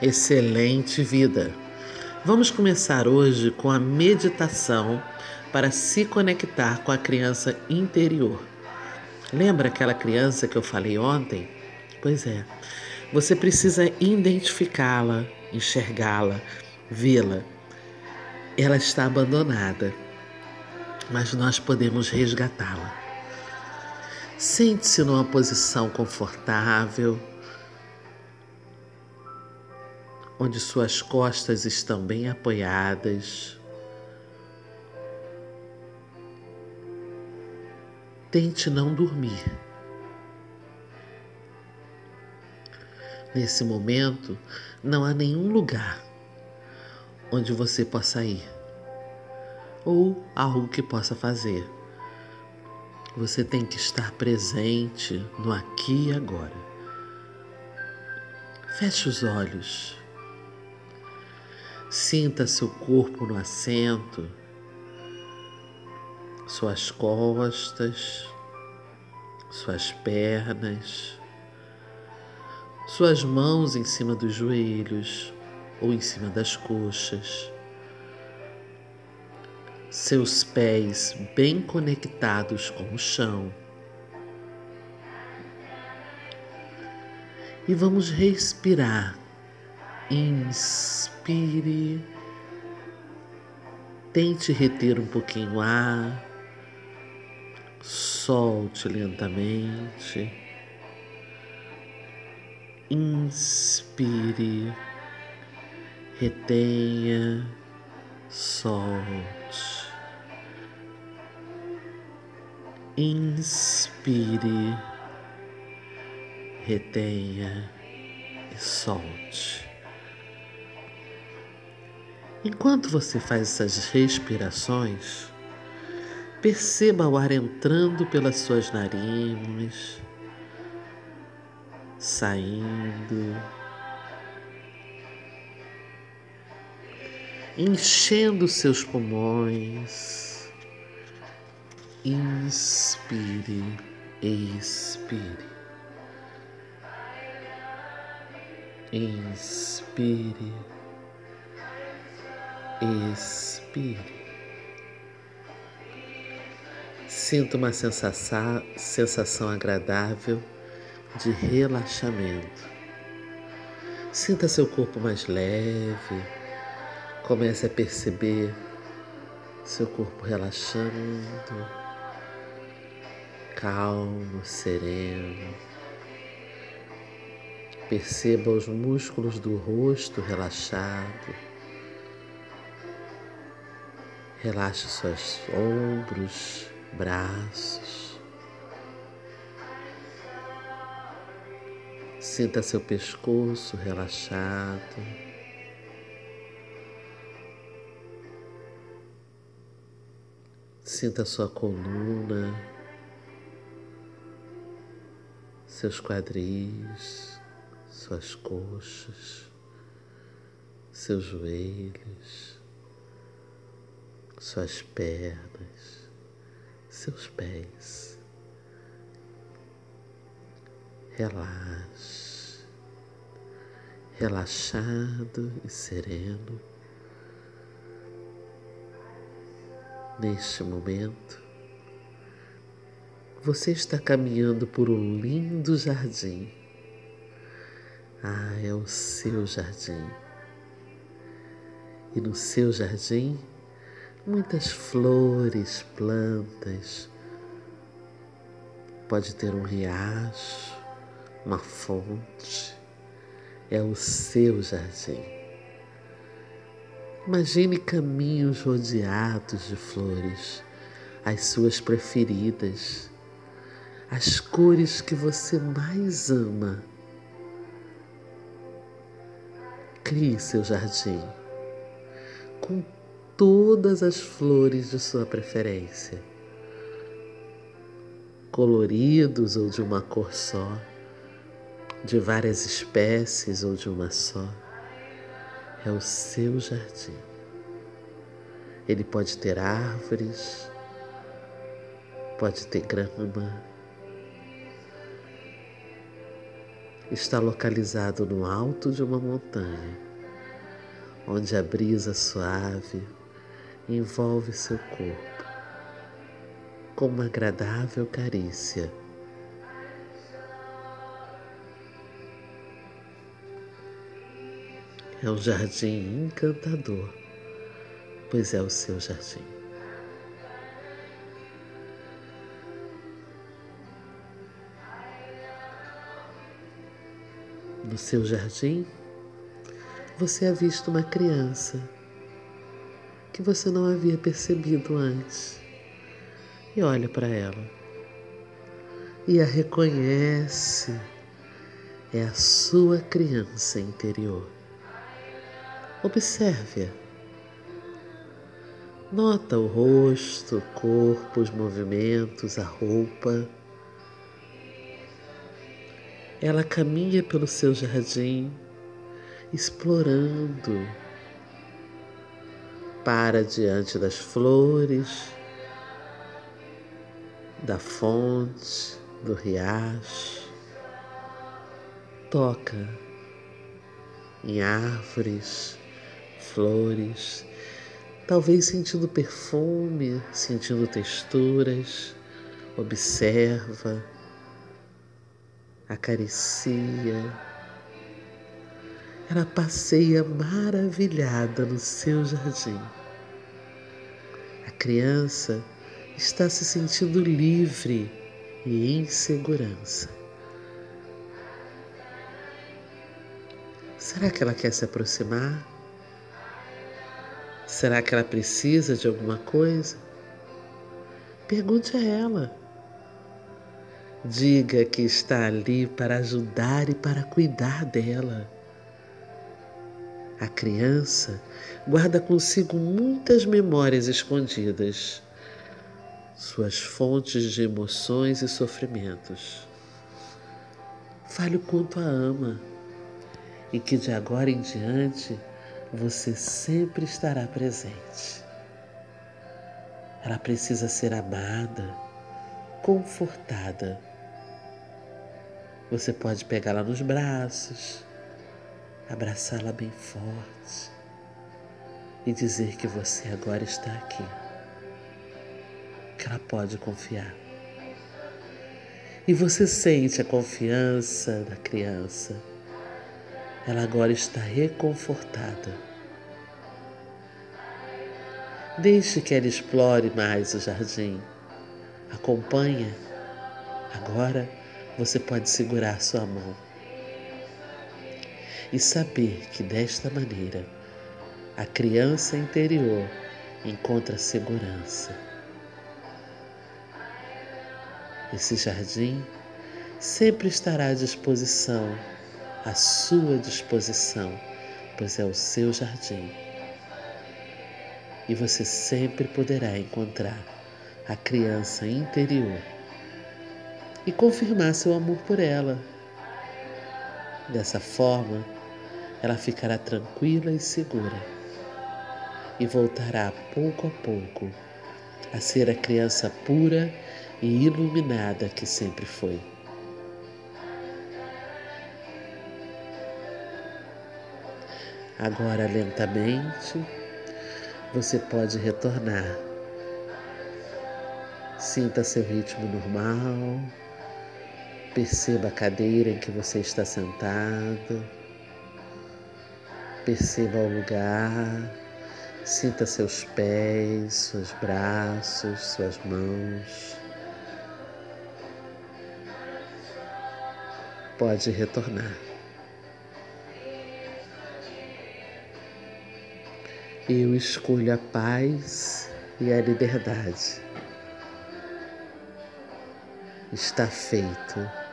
excelente vida. Vamos começar hoje com a meditação para se conectar com a criança interior. Lembra aquela criança que eu falei ontem? Pois é, você precisa identificá-la, enxergá-la, vê-la. Ela está abandonada, mas nós podemos resgatá-la. Sente-se numa posição confortável onde suas costas estão bem apoiadas. Tente não dormir. Nesse momento, não há nenhum lugar onde você possa ir ou algo que possa fazer. Você tem que estar presente no aqui e agora. Feche os olhos. Sinta seu corpo no assento, suas costas, suas pernas, suas mãos em cima dos joelhos ou em cima das coxas, seus pés bem conectados com o chão. E vamos respirar Inspire. Tente reter um pouquinho o ar. Solte lentamente. Inspire. Retenha. Solte. Inspire. Retenha e solte. Enquanto você faz essas respirações, perceba o ar entrando pelas suas narinas, saindo, enchendo seus pulmões. Inspire, expire. Inspire expire. Sinta uma sensação, sensação agradável de relaxamento. Sinta seu corpo mais leve. Comece a perceber seu corpo relaxando, calmo, sereno. Perceba os músculos do rosto relaxado Relaxe seus ombros, braços. Sinta seu pescoço relaxado. Sinta sua coluna, seus quadris, suas coxas, seus joelhos suas pernas, seus pés. Relaxe, relaxado e sereno. Neste momento, você está caminhando por um lindo jardim. Ah, é o seu jardim. E no seu jardim, muitas flores, plantas. Pode ter um riacho, uma fonte. É o seu jardim. Imagine caminhos rodeados de flores, as suas preferidas, as cores que você mais ama. Crie seu jardim com todas as flores de sua preferência, coloridos ou de uma cor só, de várias espécies ou de uma só. É o seu jardim. Ele pode ter árvores, pode ter grama, está localizado no alto de uma montanha, onde a brisa suave envolve seu corpo com uma agradável carícia. É um jardim encantador, pois é o seu jardim. No seu jardim, você avista uma criança que você não havia percebido antes e olha para ela e a reconhece. É a sua criança interior. Observe-a. Nota o rosto, o corpo, os movimentos, a roupa. Ela caminha pelo seu jardim, explorando. Para diante das flores, da fonte, do riacho. Toca em árvores, flores, talvez sentindo perfume, sentindo texturas. Observa, acaricia. Ela passeia maravilhada no seu jardim. A criança está se sentindo livre e em segurança. Será que ela quer se aproximar? Será que ela precisa de alguma coisa? Pergunte a ela. Diga que está ali para ajudar e para cuidar dela. A criança guarda consigo muitas memórias escondidas suas fontes de emoções e sofrimentos. Fale o quanto a ama e que de agora em diante você sempre estará presente. Ela precisa ser amada, confortada. Você pode pegá-la nos braços, abraçá-la bem forte e dizer que você agora está aqui que ela pode confiar. E você sente a confiança da criança. Ela agora está reconfortada. Deixe que ela explore mais o jardim. Acompanha. Agora você pode segurar sua mão e saber que desta maneira a criança interior encontra segurança. Esse jardim sempre estará à disposição, à sua disposição, pois é o seu jardim. E você sempre poderá encontrar a criança interior e confirmar seu amor por ela. Dessa forma, ela ficará tranquila e segura e voltará pouco a pouco a ser a criança pura e iluminada que sempre foi. Agora, lentamente, você pode retornar. Sinta seu ritmo normal. Perceba a cadeira em que você está sentado. Perceba o lugar. Sinta seus pés, seus braços, suas mãos. pode retornar. Eu escolho a paz e a liberdade. Está feito.